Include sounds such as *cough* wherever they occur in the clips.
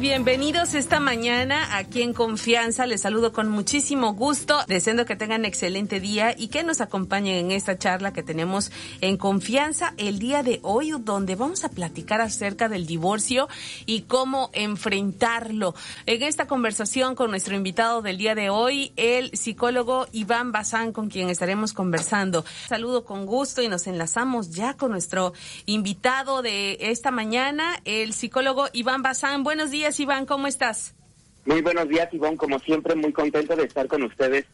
Bienvenidos esta mañana aquí en Confianza. Les saludo con muchísimo gusto, deseando que tengan excelente día y que nos acompañen en esta charla que tenemos en Confianza el día de hoy, donde vamos a platicar acerca del divorcio y cómo enfrentarlo. En esta conversación con nuestro invitado del día de hoy, el psicólogo Iván Bazán, con quien estaremos conversando. Saludo con gusto y nos enlazamos ya con nuestro invitado de esta mañana, el psicólogo Iván Bazán. Buenos días. Iván, ¿cómo estás? Muy buenos días, Iván. Como siempre, muy contento de estar con ustedes.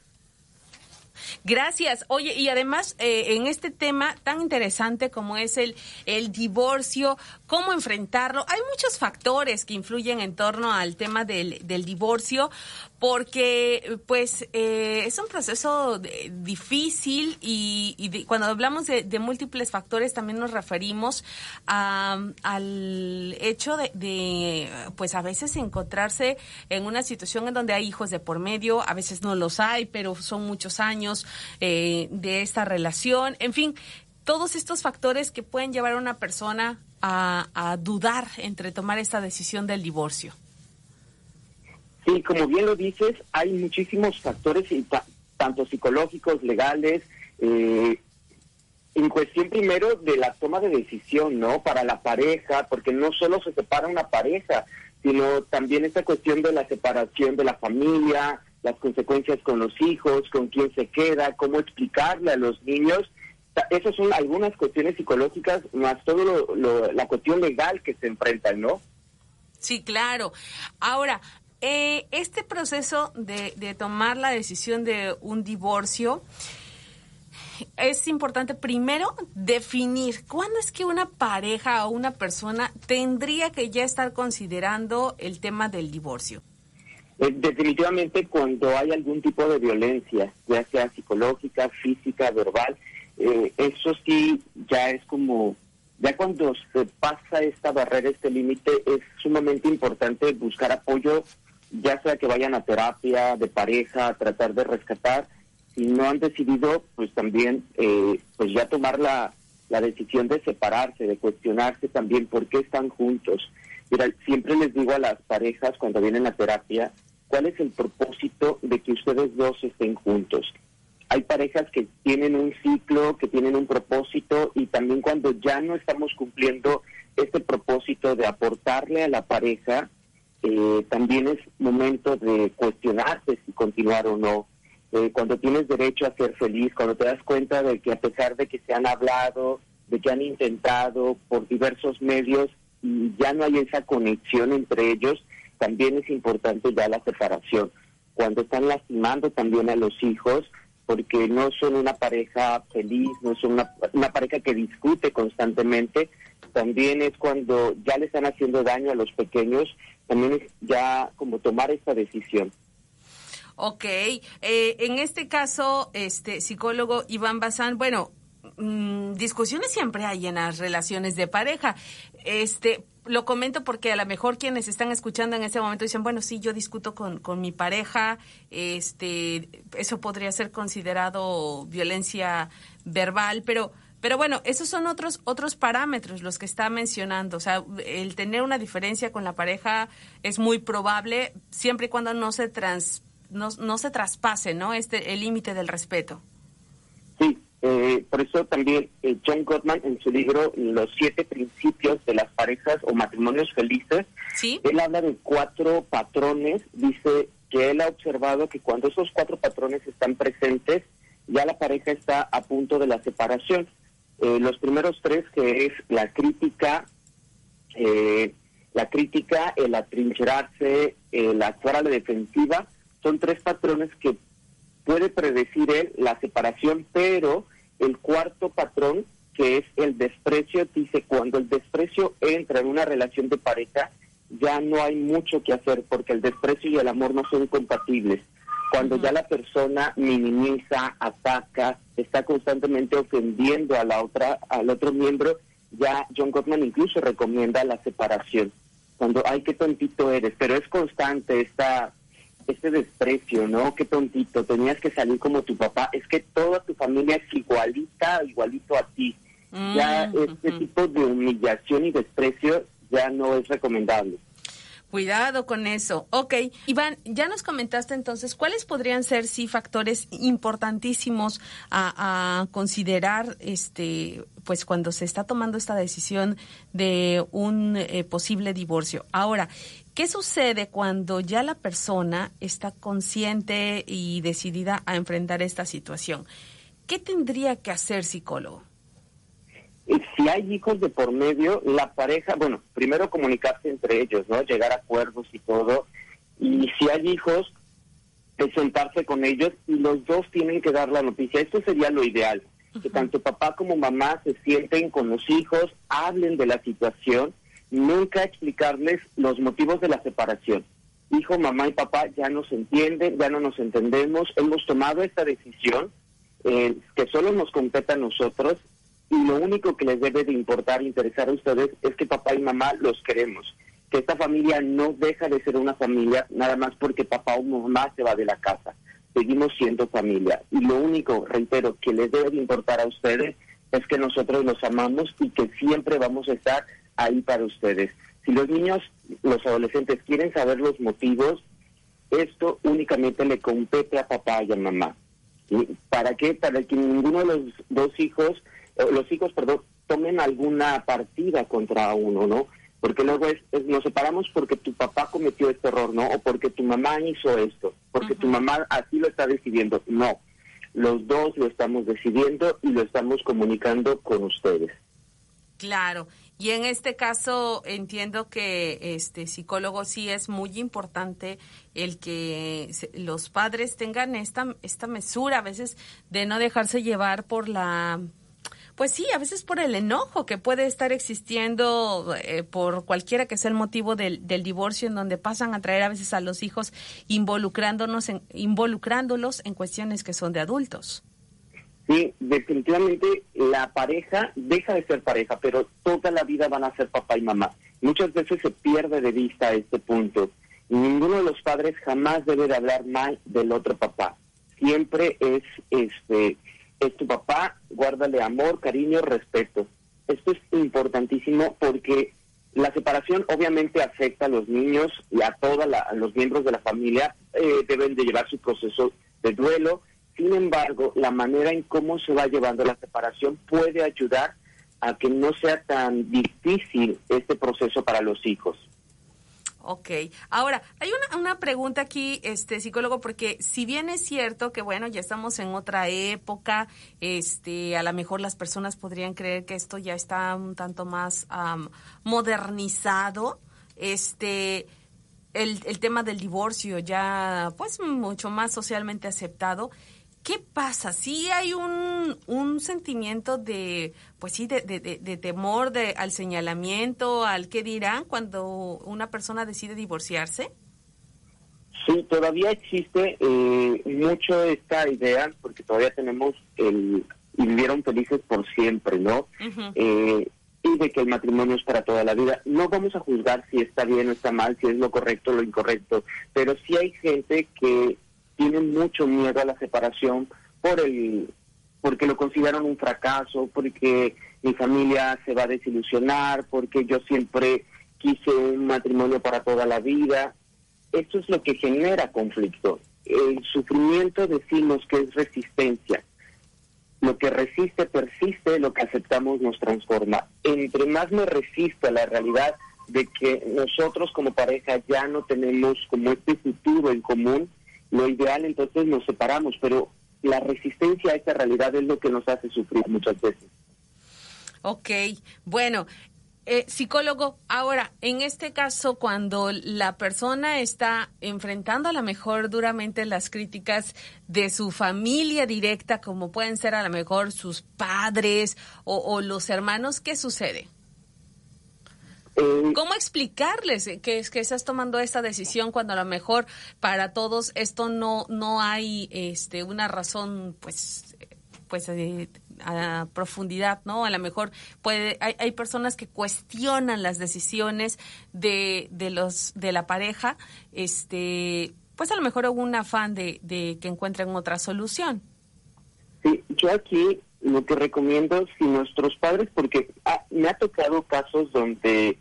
Gracias. Oye, y además, eh, en este tema tan interesante como es el, el divorcio, cómo enfrentarlo, hay muchos factores que influyen en torno al tema del, del divorcio, porque pues eh, es un proceso difícil y, cuando hablamos de, múltiples factores también nos referimos al hecho de, pues a veces encontrarse en una situación en donde hay hijos de por medio, a veces no los hay, pero son muchos años eh, de esta relación, en fin, todos estos factores que pueden llevar a una persona a, a dudar entre tomar esta decisión del divorcio. Sí, como bien lo dices, hay muchísimos factores, tanto psicológicos, legales, eh, en cuestión primero de la toma de decisión, ¿no? Para la pareja, porque no solo se separa una pareja, sino también esta cuestión de la separación de la familia, las consecuencias con los hijos, con quién se queda, cómo explicarle a los niños. Esas son algunas cuestiones psicológicas, más todo la cuestión legal que se enfrentan, ¿no? Sí, claro. Ahora, eh, este proceso de, tomar la decisión de un divorcio, es importante primero definir cuándo es que una pareja o una persona tendría que ya estar considerando el tema del divorcio. Eh, definitivamente cuando hay algún tipo de violencia, ya sea psicológica, física, verbal, eh, eso sí ya es como, ya cuando se pasa esta barrera, este límite, es sumamente importante buscar apoyo ya sea que vayan a terapia de pareja, a tratar de rescatar, si no han decidido, pues también, eh, pues ya tomar la, la decisión de separarse, de cuestionarse también por qué están juntos. Siempre les digo a las parejas cuando vienen a terapia, ¿cuál es el propósito de que ustedes dos estén juntos? Hay parejas que tienen un ciclo, que tienen un propósito y también cuando ya no estamos cumpliendo este propósito de aportarle a la pareja, eh, también es momento de cuestionarse si continuar o no. Eh, cuando tienes derecho a ser feliz, cuando te das cuenta de que a pesar de que se han hablado, de que han intentado por diversos medios, y ya no hay esa conexión entre ellos, también es importante ya la separación. Cuando están lastimando también a los hijos, porque no son una pareja feliz, no son una, una pareja que discute constantemente, también es cuando ya le están haciendo daño a los pequeños también es ya como tomar esta decisión. Ok, eh, en este caso, este psicólogo Iván Bazán, bueno, mm, discusiones siempre hay en las relaciones de pareja. Este, lo comento porque a lo mejor quienes están escuchando en este momento dicen, bueno, sí, yo discuto con, con mi pareja, este, eso podría ser considerado violencia verbal, pero pero bueno, esos son otros otros parámetros los que está mencionando. O sea, el tener una diferencia con la pareja es muy probable siempre y cuando no se trans, no, se traspase, ¿no? Este el límite del respeto. Eh, por eso también eh, John Gottman en su libro Los siete principios de las parejas o matrimonios felices, ¿Sí? él habla de cuatro patrones. Dice que él ha observado que cuando esos cuatro patrones están presentes, ya la pareja está a punto de la separación. Eh, los primeros tres, que es la crítica, eh, la crítica, el atrincherarse, el actuar a la defensiva, son tres patrones que puede predecir él la separación, pero el cuarto patrón, que es el desprecio, dice cuando el desprecio entra en una relación de pareja, ya no hay mucho que hacer porque el desprecio y el amor no son compatibles. Cuando ya la persona minimiza, ataca, está constantemente ofendiendo a la otra, al otro miembro, ya John Gottman incluso recomienda la separación. Cuando, ay, qué tontito eres, pero es constante esta este desprecio, ¿no? Qué tontito, tenías que salir como tu papá. Es que toda tu familia es igualita, igualito a ti. ya este tipo de humillación y desprecio ya no es recomendable. Cuidado con eso. Ok, Iván, ya nos comentaste entonces cuáles podrían ser, sí, factores importantísimos a, considerar, este, pues cuando se está tomando esta decisión de un eh, posible divorcio. Ahora, ¿qué sucede cuando ya la persona está consciente y decidida a enfrentar esta situación? ¿Qué tendría que hacer psicólogo? si hay hijos de por medio, la pareja, bueno, primero comunicarse entre ellos, ¿no? Llegar a acuerdos y todo. Y si hay hijos, sentarse con ellos y los dos tienen que dar la noticia. Esto sería lo ideal, que tanto papá como mamá se sienten con los hijos, hablen de la situación, nunca explicarles los motivos de la separación. Hijo, mamá y papá ya nos entienden, ya no nos entendemos, hemos tomado esta decisión eh, que solo nos compete a nosotros y lo único que les debe de importar, interesar a ustedes, es que papá y mamá los queremos. Que esta familia no deja de ser una familia nada más porque papá o mamá se va de la casa. Seguimos siendo familia. Y lo único, reitero, que les debe de importar a ustedes es que nosotros los amamos y que siempre vamos a estar ahí para ustedes. Si los niños, los adolescentes quieren saber los motivos, esto únicamente le compete a papá y a mamá. ¿Para qué? Para que ninguno de los dos hijos los hijos, perdón, tomen alguna partida contra uno, ¿no? Porque luego es, nos separamos porque tu papá cometió este error, ¿no? O porque tu mamá hizo esto, porque tu mamá así lo está decidiendo. No, los dos lo estamos decidiendo y lo estamos comunicando con ustedes. Claro. Y en este caso entiendo que este psicólogo sí es muy importante el que los padres tengan esta esta mesura a veces de no dejarse llevar por la pues sí, a veces por el enojo que puede estar existiendo eh, por cualquiera que sea el motivo del, del, divorcio, en donde pasan a traer a veces a los hijos involucrándonos en, involucrándolos en cuestiones que son de adultos. Sí, definitivamente la pareja deja de ser pareja, pero toda la vida van a ser papá y mamá. Muchas veces se pierde de vista este punto. ninguno de los padres jamás debe de hablar mal del otro papá. Siempre es este es tu papá, guárdale amor, cariño, respeto. Esto es importantísimo porque la separación obviamente afecta a los niños y a todos los miembros de la familia, eh, deben de llevar su proceso de duelo. Sin embargo, la manera en cómo se va llevando la separación puede ayudar a que no sea tan difícil este proceso para los hijos. Ok. Ahora, hay una, una pregunta aquí, este psicólogo, porque si bien es cierto que, bueno, ya estamos en otra época, este, a lo mejor las personas podrían creer que esto ya está un tanto más modernizado, este, el, el tema del divorcio ya, pues, mucho más socialmente aceptado. ¿Qué pasa? Si hay un, un sentimiento de, pues sí, de, de, temor de, al señalamiento, al qué dirán cuando una persona decide divorciarse. Sí, todavía existe eh, mucho esta idea, porque todavía tenemos el y vivieron felices por siempre, ¿no? eh, y de que el matrimonio es para toda la vida. No vamos a juzgar si está bien o está mal, si es lo correcto o lo incorrecto, pero sí hay gente que tienen mucho miedo a la separación por el porque lo consideran un fracaso, porque mi familia se va a desilusionar, porque yo siempre quise un matrimonio para toda la vida. Esto es lo que genera conflicto. El sufrimiento decimos que es resistencia. Lo que resiste persiste, lo que aceptamos nos transforma. Entre más me resisto a la realidad de que nosotros como pareja ya no tenemos como este futuro en común, lo ideal entonces nos separamos, pero la resistencia a esta realidad es lo que nos hace sufrir muchas veces. Ok, bueno, eh, psicólogo, ahora, en este caso, cuando la persona está enfrentando a lo mejor duramente las críticas de su familia directa, como pueden ser a lo mejor sus padres o, o los hermanos, ¿qué sucede? Eh, ¿Cómo explicarles que, que estás tomando esta decisión cuando a lo mejor para todos esto no no hay este una razón pues pues eh, a profundidad, ¿no? A lo mejor puede hay, hay personas que cuestionan las decisiones de, de los de la pareja, este pues a lo mejor hubo un afán de, de que encuentren otra solución. Sí, yo aquí lo que recomiendo si nuestros padres, porque me ha tocado casos donde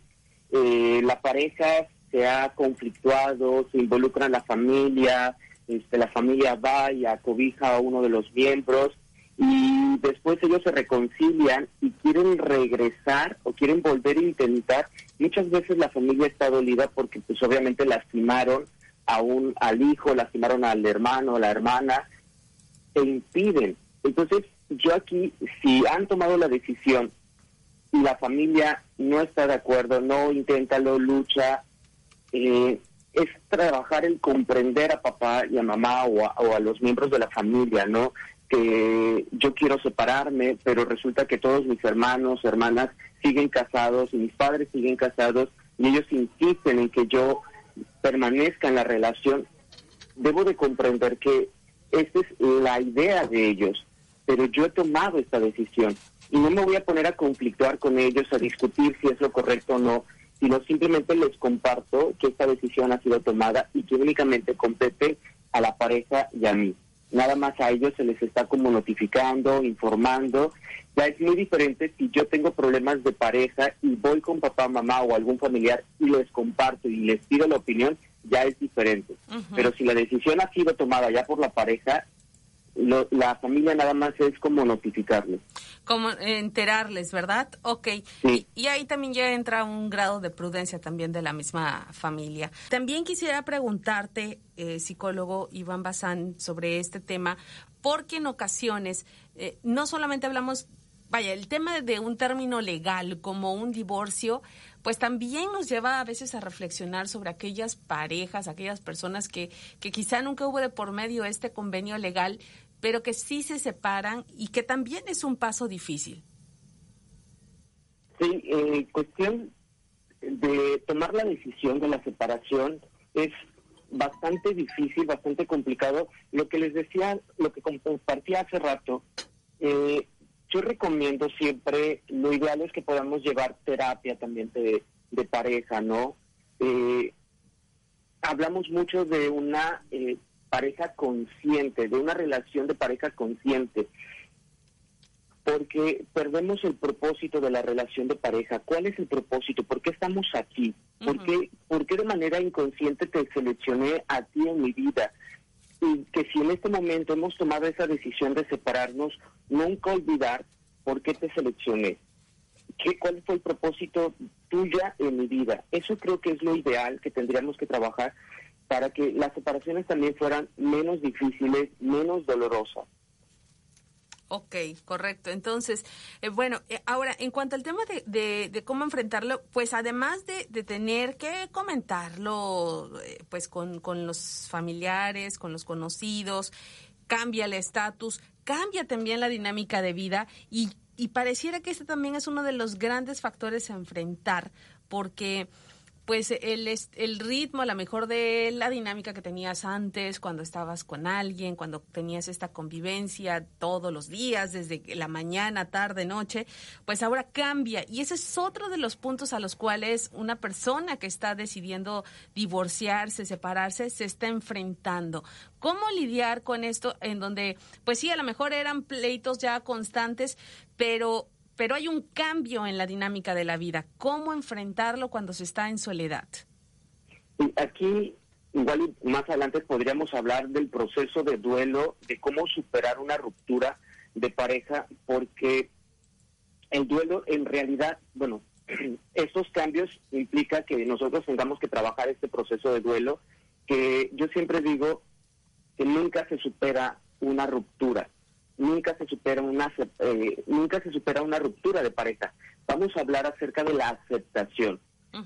eh, la pareja se ha conflictuado, se involucra la familia, este, la familia va y acobija a uno de los miembros y después ellos se reconcilian y quieren regresar o quieren volver a intentar. Muchas veces la familia está dolida porque pues obviamente lastimaron a un, al hijo, lastimaron al hermano, a la hermana, e impiden. Entonces yo aquí, si han tomado la decisión y la familia no está de acuerdo, no intenta, lo lucha, eh, es trabajar en comprender a papá y a mamá o a, los miembros de la familia, ¿no? Que yo quiero separarme, pero resulta que todos mis hermanos, hermanas siguen casados y mis padres siguen casados y ellos insisten en que yo permanezca en la relación. Debo de comprender que esta es la idea de ellos, pero yo he tomado esta decisión y no me voy a poner a conflictuar con ellos, a discutir si es lo correcto o no, sino simplemente les comparto que esta decisión ha sido tomada y que únicamente compete a la pareja y a mí. Nada más a ellos se les está como notificando, informando. Ya es muy diferente si yo tengo problemas de pareja y voy con papá, mamá o algún familiar y les comparto y les pido la opinión, ya es diferente. Pero si la decisión ha sido tomada ya por la pareja, la familia nada más es como notificarles. Como enterarles, ¿verdad? Ok. Y, ahí también ya entra un grado de prudencia también de la misma familia. También quisiera preguntarte, eh, psicólogo Iván Bazán, sobre este tema, porque en ocasiones eh, no solamente hablamos, vaya, el tema de un término legal como un divorcio, pues también nos lleva a veces a reflexionar sobre aquellas parejas, aquellas personas que, que quizá nunca hubo de por medio este convenio legal, pero que sí se separan y que también es un paso difícil. Sí, eh, cuestión de tomar la decisión de la separación es bastante difícil, bastante complicado. Lo que les decía, lo que compartía hace rato, eh, yo recomiendo siempre, lo ideal es que podamos llevar terapia también de, pareja, ¿no? Eh, hablamos mucho de una eh, pareja consciente, de una relación de pareja consciente, porque perdemos el propósito de la relación de pareja. ¿Cuál es el propósito? ¿Por qué estamos aquí? ¿Por, qué, ¿Por qué de manera inconsciente te seleccioné a ti en mi vida? Y que si en este momento hemos tomado esa decisión de separarnos, nunca olvidar por qué te seleccioné. ¿Qué, ¿Cuál fue el propósito tuya en mi vida? Eso creo que es lo ideal que tendríamos que trabajar para que las separaciones también fueran menos difíciles, menos dolorosas. Ok, correcto. Entonces, eh, bueno, eh, ahora, en cuanto al tema de, de, cómo enfrentarlo, pues además de, tener que comentarlo, eh, pues con, con los familiares, con los conocidos, cambia el estatus, cambia también la dinámica de vida y, y pareciera que este también es uno de los grandes factores a enfrentar, porque pues el, el ritmo, a lo mejor de la dinámica que tenías antes, cuando estabas con alguien, cuando tenías esta convivencia todos los días, desde la mañana, tarde, noche, pues ahora cambia. Y ese es otro de los puntos a los cuales una persona que está decidiendo divorciarse, separarse, se está enfrentando. ¿Cómo lidiar con esto en donde, pues sí, a lo mejor eran pleitos ya constantes, pero pero hay un cambio en la dinámica de la vida. ¿Cómo enfrentarlo cuando se está en soledad? Aquí, igual más adelante podríamos hablar del proceso de duelo, de cómo superar una ruptura de pareja, porque el duelo en realidad, bueno, *clears throat* estos cambios implica que nosotros tengamos que trabajar este proceso de duelo, que yo siempre digo que nunca se supera una ruptura nunca se supera una eh, nunca se supera una ruptura de pareja. Vamos a hablar acerca de la aceptación,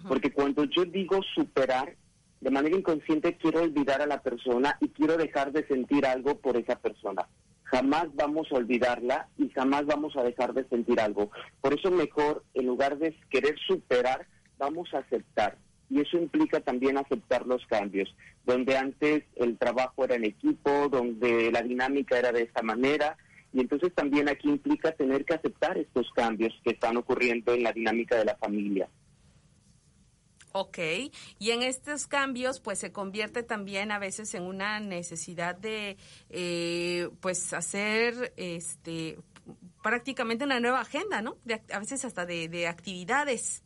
porque cuando yo digo superar, de manera inconsciente quiero olvidar a la persona y quiero dejar de sentir algo por esa persona. Jamás vamos a olvidarla y jamás vamos a dejar de sentir algo. Por eso mejor, en lugar de querer superar, vamos a aceptar. Y eso implica también aceptar los cambios, donde antes el trabajo era en equipo, donde la dinámica era de esta manera, y entonces también aquí implica tener que aceptar estos cambios que están ocurriendo en la dinámica de la familia. Ok, y en estos cambios pues se convierte también a veces en una necesidad de eh, pues hacer este prácticamente una nueva agenda, ¿no? a veces hasta de, de actividades.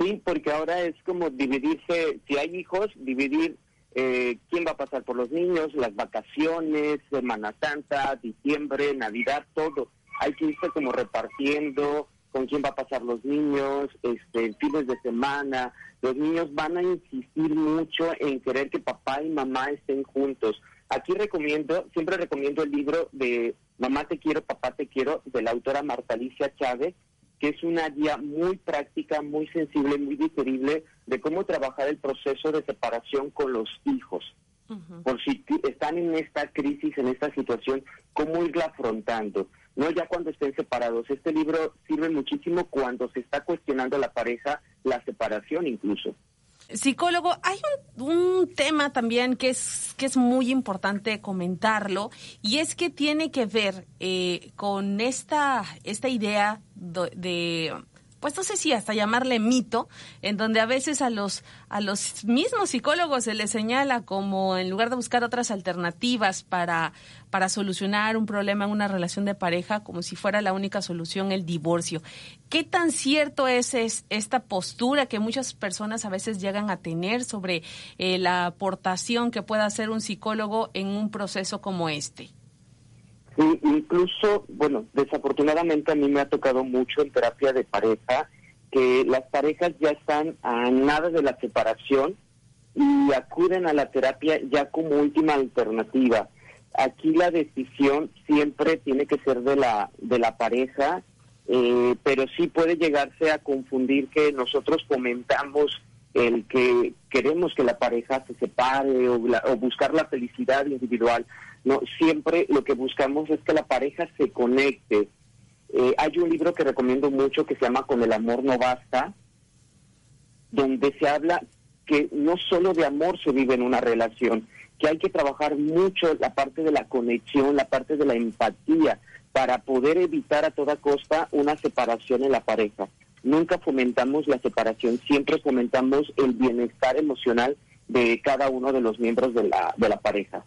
Sí, porque ahora es como dividirse, si hay hijos, dividir eh, quién va a pasar por los niños, las vacaciones, Semana Santa, diciembre, Navidad, todo. Hay que irse como repartiendo con quién va a pasar los niños, este, fines de semana. Los niños van a insistir mucho en querer que papá y mamá estén juntos. Aquí recomiendo, siempre recomiendo el libro de Mamá te quiero, papá te quiero, de la autora Marta Alicia Chávez, que es una guía muy práctica, muy sensible, muy digerible de cómo trabajar el proceso de separación con los hijos. Por si están en esta crisis, en esta situación, cómo irla afrontando. No ya cuando estén separados. Este libro sirve muchísimo cuando se está cuestionando la pareja, la separación incluso. Psicólogo, hay un, tema también que es, que es muy importante comentarlo y es que tiene que ver eh, con esta, esta idea de pues no sé si hasta llamarle mito, en donde a veces a los, a los mismos psicólogos se les señala como en lugar de buscar otras alternativas para, para solucionar un problema en una relación de pareja, como si fuera la única solución el divorcio. ¿Qué tan cierto es, esta postura que muchas personas a veces llegan a tener sobre eh, la aportación que pueda hacer un psicólogo en un proceso como este? Sí, incluso, bueno, desafortunadamente a mí me ha tocado mucho en terapia de pareja que las parejas ya están a nada de la separación y acuden a la terapia ya como última alternativa. Aquí la decisión siempre tiene que ser de la de la pareja, eh, pero sí puede llegarse a confundir que nosotros comentamos el que queremos que la pareja se separe o, o buscar la felicidad individual no, siempre lo que buscamos es que la pareja se conecte. Eh, hay un libro que recomiendo mucho que se llama Con el amor no basta, donde se habla que no solo de amor se vive en una relación, que hay que trabajar mucho la parte de la conexión, la parte de la empatía, para poder evitar a toda costa una separación en la pareja. Nunca fomentamos la separación, siempre fomentamos el bienestar emocional de cada uno de los miembros de la, de la pareja.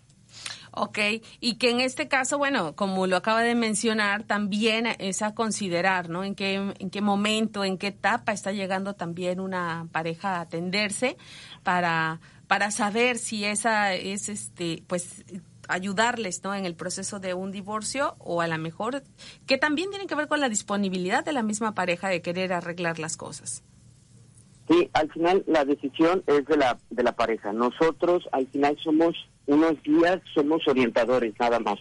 Ok, y que en este caso, bueno, como lo acaba de mencionar, también es a considerar, ¿no? En qué, en qué momento, en qué etapa está llegando también una pareja a atenderse para, para saber si esa es, este, pues, ayudarles, ¿no? En el proceso de un divorcio o a lo mejor que también tiene que ver con la disponibilidad de la misma pareja de querer arreglar las cosas. Sí, al final la decisión es de la, de la pareja. Nosotros al final somos unos guías, somos orientadores, nada más.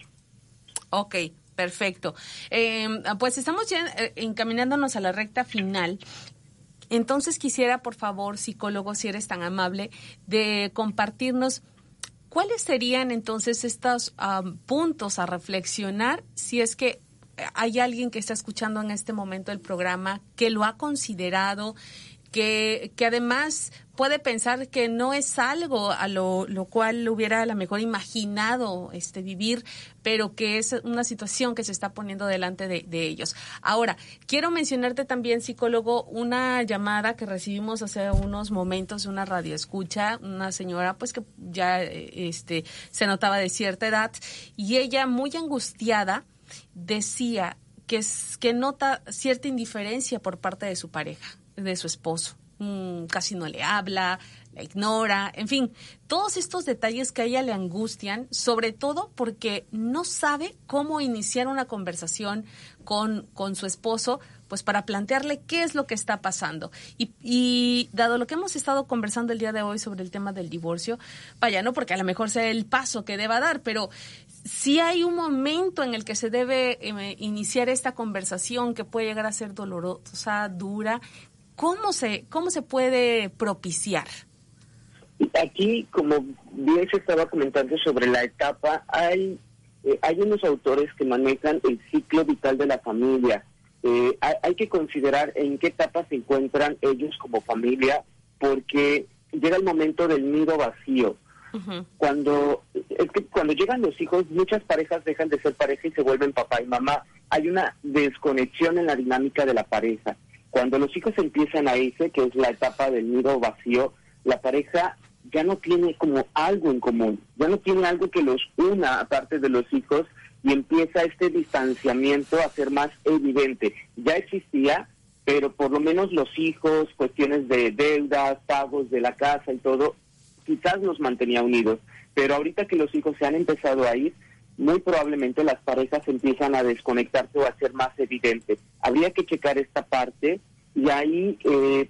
Ok, perfecto. Eh, pues estamos ya eh, encaminándonos a la recta final. Entonces quisiera, por favor, psicólogo, si eres tan amable, de compartirnos cuáles serían entonces estos puntos a reflexionar si es que hay alguien que está escuchando en este momento el programa que lo ha considerado, que, además puede pensar que no es algo a lo, lo cual hubiera a lo mejor imaginado este vivir, pero que es una situación que se está poniendo delante de, ellos. Ahora, quiero mencionarte también, psicólogo, una llamada que recibimos hace unos momentos una radio escucha, una señora pues que ya este se notaba de cierta edad y ella muy angustiada decía que, es, que nota cierta indiferencia por parte de su pareja de su esposo. Mm, casi no le habla, la ignora, en fin, todos estos detalles que a ella le angustian, sobre todo porque no sabe cómo iniciar una conversación con, con su esposo, pues para plantearle qué es lo que está pasando. Y, y, dado lo que hemos estado conversando el día de hoy sobre el tema del divorcio, vaya, no porque a lo mejor sea el paso que deba dar, pero si hay un momento en el que se debe eh, iniciar esta conversación que puede llegar a ser dolorosa, dura, ¿Cómo se, cómo se puede propiciar? Aquí, como bien se estaba comentando sobre la etapa, hay, eh, hay unos autores que manejan el ciclo vital de la familia. Eh, hay, que considerar en qué etapa se encuentran ellos como familia, porque llega el momento del nido vacío. Cuando es que cuando llegan los hijos, muchas parejas dejan de ser pareja y se vuelven papá y mamá. Hay una desconexión en la dinámica de la pareja. Cuando los hijos empiezan a irse, que es la etapa del nido vacío, la pareja ya no tiene como algo en común, ya no tiene algo que los una aparte de los hijos y empieza este distanciamiento a ser más evidente. Ya existía, pero por lo menos los hijos, cuestiones de deudas, pagos de la casa y todo, quizás nos mantenía unidos. Pero ahorita que los hijos se han empezado a ir, muy probablemente las parejas empiezan a desconectarse o a ser más evidentes. Habría que checar esta parte y ahí eh,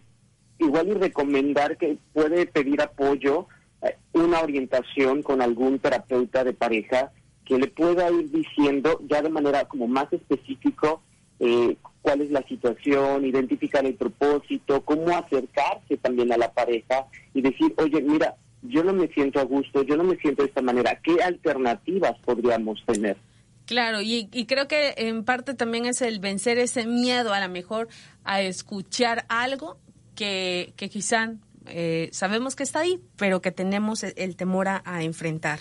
igual y recomendar que puede pedir apoyo, eh, una orientación con algún terapeuta de pareja que le pueda ir diciendo ya de manera como más específico eh, cuál es la situación, identificar el propósito, cómo acercarse también a la pareja y decir, oye, mira, yo no me siento a gusto, yo no me siento de esta manera, ¿qué alternativas podríamos tener? Claro, y, creo que en parte también es el vencer ese miedo a lo mejor a escuchar algo que, que quizá eh, sabemos que está ahí, pero que tenemos el, temor a, enfrentar.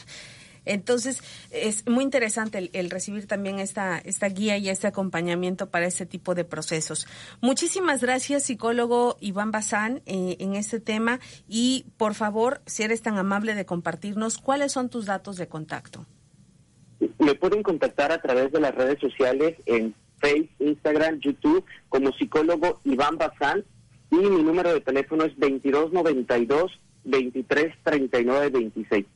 Entonces, es muy interesante el, recibir también esta, esta guía y este acompañamiento para este tipo de procesos. Muchísimas gracias, psicólogo Iván Bazán, eh, en este tema. Y, por favor, si eres tan amable de compartirnos, ¿cuáles son tus datos de contacto? Me pueden contactar a través de las redes sociales en Facebook, Instagram, YouTube, como psicólogo Iván Bazán. Y mi número de teléfono es 2292 2339 26.